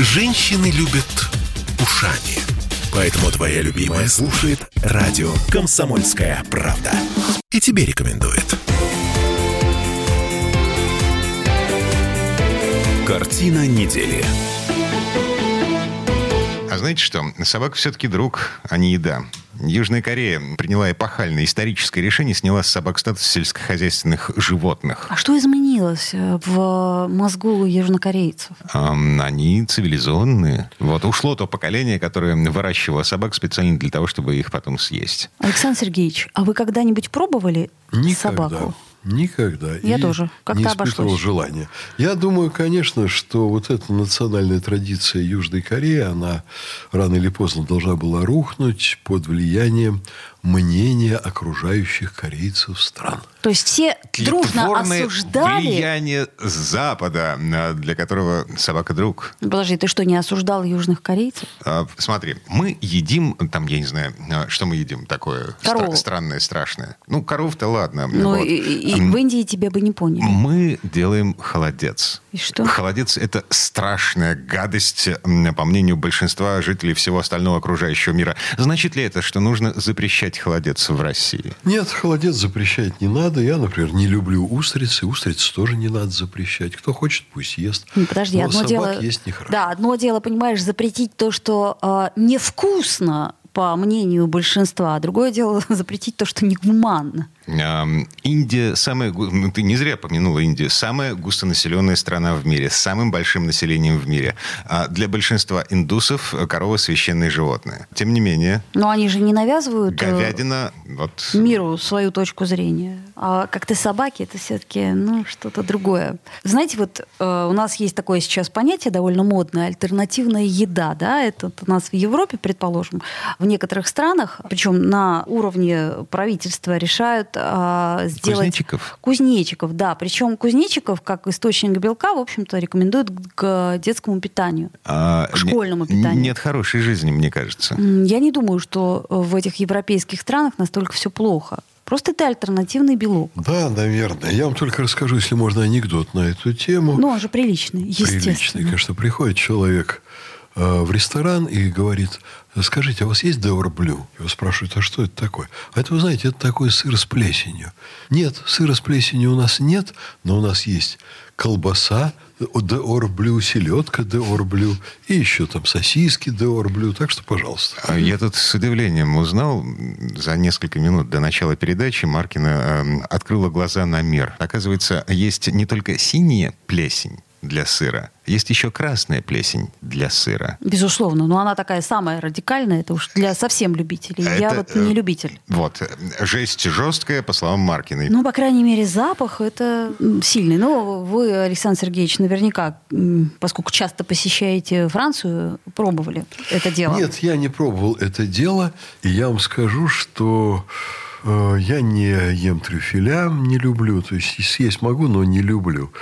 Женщины любят ушами. Поэтому твоя любимая слушает радио «Комсомольская правда». И тебе рекомендует. Картина недели. А знаете что? Собака все-таки друг, а не еда. Южная Корея приняла эпохальное историческое решение, сняла с собак статус сельскохозяйственных животных. А что изменилось э, в мозгу южнокорейцев? Они цивилизованные. Вот ушло то поколение, которое выращивало собак специально для того, чтобы их потом съесть. Александр Сергеевич, а вы когда-нибудь пробовали Никогда. собаку? Никогда. Я И тоже. Как-то не испытывал обошлось. желания. Я думаю, конечно, что вот эта национальная традиция Южной Кореи, она рано или поздно должна была рухнуть под влиянием мнения окружающих корейцев стран. То есть все дружно осуждали... влияние Запада, а, для которого собака друг. Подожди, ты что, не осуждал южных корейцев? А, Смотри, мы едим, там, я не знаю, а, что мы едим такое стра- странное, страшное. Ну, коров-то ладно. Ну, вот. и, и- в Индии тебя бы не поняли. Мы делаем холодец. И что? Холодец – это страшная гадость, по мнению большинства жителей всего остального окружающего мира. Значит ли это, что нужно запрещать холодец в России? Нет, холодец запрещать не надо. Я, например, не люблю устрицы. Устрицы тоже не надо запрещать. Кто хочет, пусть ест. Ну, Подожди, Но одно собак дело... есть нехорошо. Да, одно дело, понимаешь, запретить то, что э, невкусно, по мнению большинства, а другое дело запретить то, что негуманно. Ам, Индия самая... ну, Ты не зря помянула Индию. Самая густонаселенная страна в мире. С самым большим населением в мире. А Для большинства индусов корова – священное животное. Тем не менее, Но они же не навязывают э, говядина... Вот, миру свою точку зрения. А как-то собаки это все-таки ну, что-то другое. Знаете, вот э, у нас есть такое сейчас понятие довольно модное альтернативная еда. Да? Это у нас в Европе, предположим, в некоторых странах, причем на уровне правительства решают а, сделать... Кузнечиков? Кузнечиков, да. Причем кузнечиков, как источник белка, в общем-то, рекомендуют к детскому питанию. а, К школьному не- питанию. Нет хорошей жизни, мне кажется. Я не думаю, что в этих европейских странах настолько все плохо. Просто это альтернативный белок. Да, наверное. Я вам только расскажу, если можно, анекдот на эту тему. Ну, он же приличный, Приличный, естественно. конечно. Приходит человек в ресторан и говорит, скажите, а у вас есть деорблю? Его спрашивают, а что это такое? А это, вы знаете, это такой сыр с плесенью. Нет, сыра с плесенью у нас нет, но у нас есть колбаса, деорблю, селедка деорблю, и еще там сосиски деорблю. Так что, пожалуйста. А Я тут с удивлением узнал, за несколько минут до начала передачи Маркина эм, открыла глаза на мир. Оказывается, есть не только синяя плесень для сыра, есть еще красная плесень для сыра. Безусловно, но она такая самая радикальная, это уж для совсем любителей. Я Это, вот э, не любитель. Вот, э, жесть жесткая, по словам Маркиной. Ну, по крайней мере, запах это сильный. Но вы, Александр Сергеевич, наверняка, поскольку часто посещаете Францию, пробовали это дело. Нет, я не пробовал это дело, и я вам скажу, что э, я не ем трюфеля, не люблю, то есть съесть могу, но не люблю.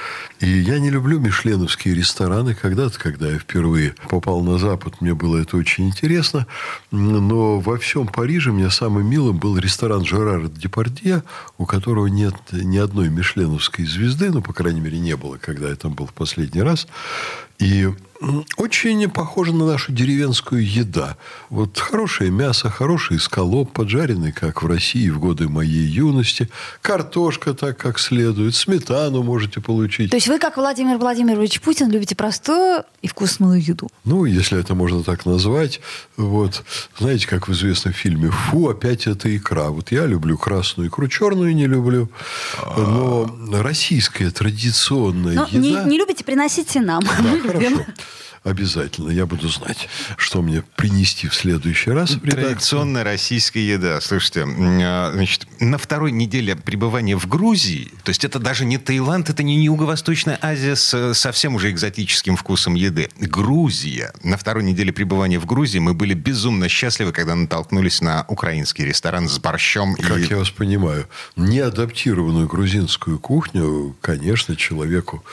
И я не люблю мишленовские рестораны. Когда-то, когда я впервые попал на Запад, мне было это очень интересно. Но во всем Париже мне самым милым был ресторан Жерара Депардье, у которого нет ни одной мишленовской звезды, ну, по крайней мере, не было, когда я там был в последний раз. И очень похоже на нашу деревенскую еда. Вот хорошее мясо, хороший скалоп, поджаренный, как в России в годы моей юности. Картошка так, как следует. Сметану можете получить. То есть вы, как Владимир Владимирович Путин, любите простую и вкусную еду. Ну, если это можно так назвать. Вот. Знаете, как в известном фильме «Фу, опять это икра». Вот я люблю красную икру, черную не люблю. Но российская традиционная Но еда... не, не любите, приносите нам. Да, хорошо. Обязательно. Я буду знать, что мне принести в следующий раз в. Традиционная российская еда. Слушайте, а, значит, на второй неделе пребывания в Грузии, то есть это даже не Таиланд, это не Юго-Восточная Азия с э, совсем уже экзотическим вкусом еды. Грузия. На второй неделе пребывания в Грузии мы были безумно счастливы, когда натолкнулись на украинский ресторан с борщом. Как и... я вас понимаю, неадаптированную грузинскую кухню, конечно, человеку,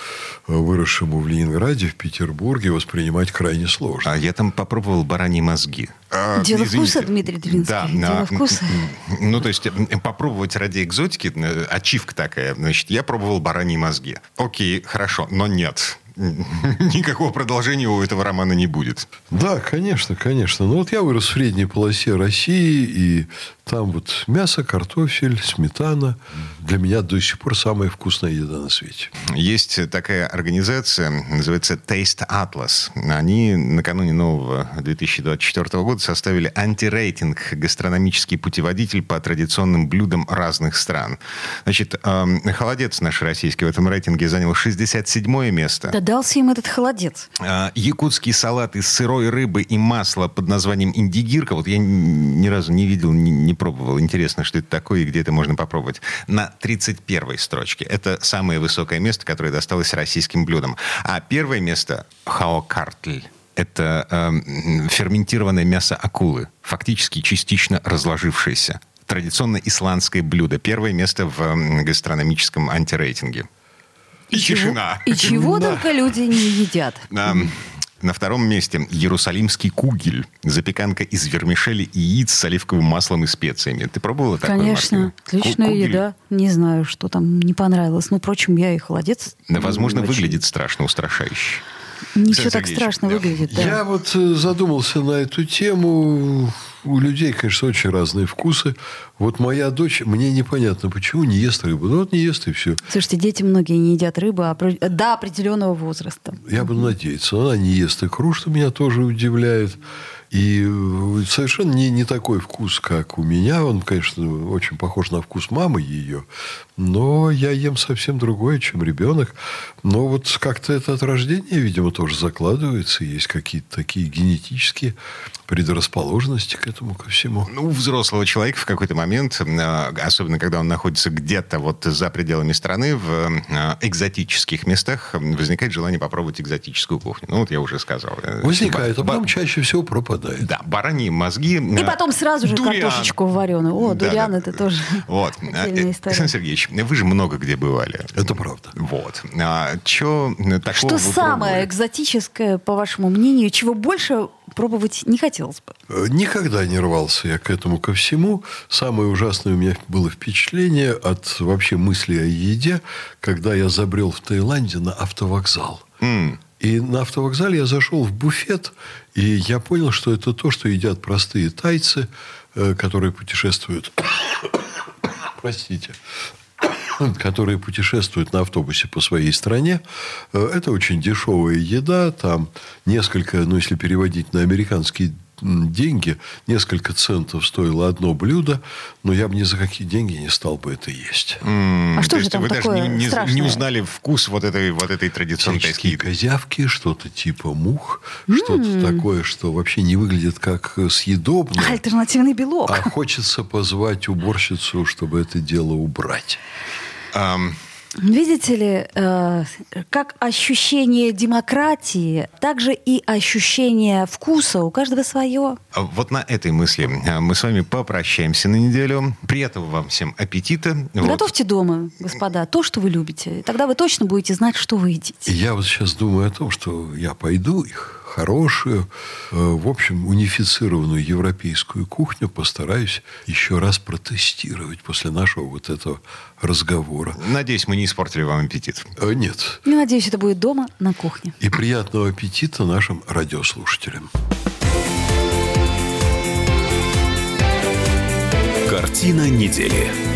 э, выросшему в Ленинграде, в Петербурге, воспринимать крайне сложно. А я там попробовал бараньи мозги. А, Дело извините. вкуса, Дмитрий Делинский, Да, дело а, вкуса. Ну, то есть, попробовать ради экзотики, э, ачивка такая. Значит, я пробовал бараньи мозги. Окей, хорошо, но нет. никакого продолжения у этого романа не будет. Да, конечно, конечно. Ну вот я вырос в средней полосе России, и там вот мясо, картофель, сметана. Для меня до сих пор самая вкусная еда на свете. Есть такая организация, называется Taste Atlas. Они накануне нового 2024 года составили антирейтинг «Гастрономический путеводитель по традиционным блюдам разных стран». Значит, эм, холодец наш российский в этом рейтинге занял 67 место. Да дался им этот холодец. Э, Якутский салат из сырой рыбы и масла под названием индигирка. Вот я ни разу не видел, не, не пробовал. Интересно, что это такое и где это можно попробовать. На 31 строчке. Это самое высокое место, которое досталось российским блюдам. А первое место – хаокартль. Это эм, ферментированное мясо акулы, фактически частично разложившееся. Традиционно исландское блюдо. Первое место в гастрономическом антирейтинге. И, тишина. И чего только люди не едят. На втором месте Иерусалимский кугель. Запеканка из вермишели и яиц с оливковым маслом и специями. Ты пробовала такое, Конечно, Мартина? отличная Ку- кугель, еда. Не знаю, что там не понравилось. Ну, впрочем, я и холодец. Возможно, выглядит страшно устрашающе. Не все так страшно да. выглядит, да. Я вот э, задумался на эту тему. У людей, конечно, очень разные вкусы. Вот моя дочь, мне непонятно, почему не ест рыбу. Ну, вот не ест, и все. Слушайте, дети многие не едят рыбу а до определенного возраста. Я буду надеяться. Она не ест икру, что меня тоже удивляет. И э, совершенно не, не такой вкус, как у меня. Он, конечно, очень похож на вкус мамы ее. Но я ем совсем другое, чем ребенок. Но вот как-то это от рождения, видимо, тоже закладывается. Есть какие-то такие генетические предрасположенности к этому, ко всему. Ну, у взрослого человека в какой-то момент, э, особенно когда он находится где-то вот за пределами страны, в э, экзотических местах, возникает желание попробовать экзотическую кухню. Ну, вот я уже сказал. Возникает, а ба- потом чаще всего пропадает. Да, бараньи мозги. И потом сразу же картошечку вареную. О, Да, дуриан да. это тоже Вот. отдельная Э, история. Александр Сергеевич, вы же много где бывали. Это правда. Вот. А, чё такого Что вы самое пробовали? экзотическое, по вашему мнению, чего больше пробовать не хотелось бы? Э, Никогда не рвался я к этому ко всему. Самое ужасное у меня было впечатление от вообще мысли о еде, когда я забрел в Таиланде на автовокзал. М. И на автовокзале я зашел в буфет, и я понял, что это то, что едят простые тайцы, э, которые путешествуют... Простите которые путешествуют на автобусе по своей стране. Э, Это очень дешевая еда. Там несколько, ну, если переводить на американские м, деньги, несколько центов стоило одно блюдо, но я бы ни за какие деньги не стал бы это есть. М, А что то же есть там вы даже такое не, не- не страшное? узнали вкус вот этой, вот этой традиционной Всяческие еды? козявки, что-то типа мух, что-то такое, что вообще не выглядит как э, съедобно. Альтернативный белок. А хочется позвать уборщицу, чтобы это дело убрать. Ам, Видите ли, э, как ощущение демократии, также и ощущение вкуса у каждого свое. а вот на этой мысли а, мы с вами попрощаемся на неделю. Приятного вам всем аппетита. Вот. Готовьте дома, господа, то, что вы любите. Тогда вы точно будете знать, что вы едите. Я вот сейчас думаю о том, что я пойду их хорошую, э, в общем, унифицированную европейскую кухню постараюсь еще раз протестировать после нашего вот этого разговора. Надеюсь, мы не испортили вам аппетит. Э, Нет. Я надеюсь, это будет дома на кухне. И приятного аппетита нашим радиослушателям. Картина недели.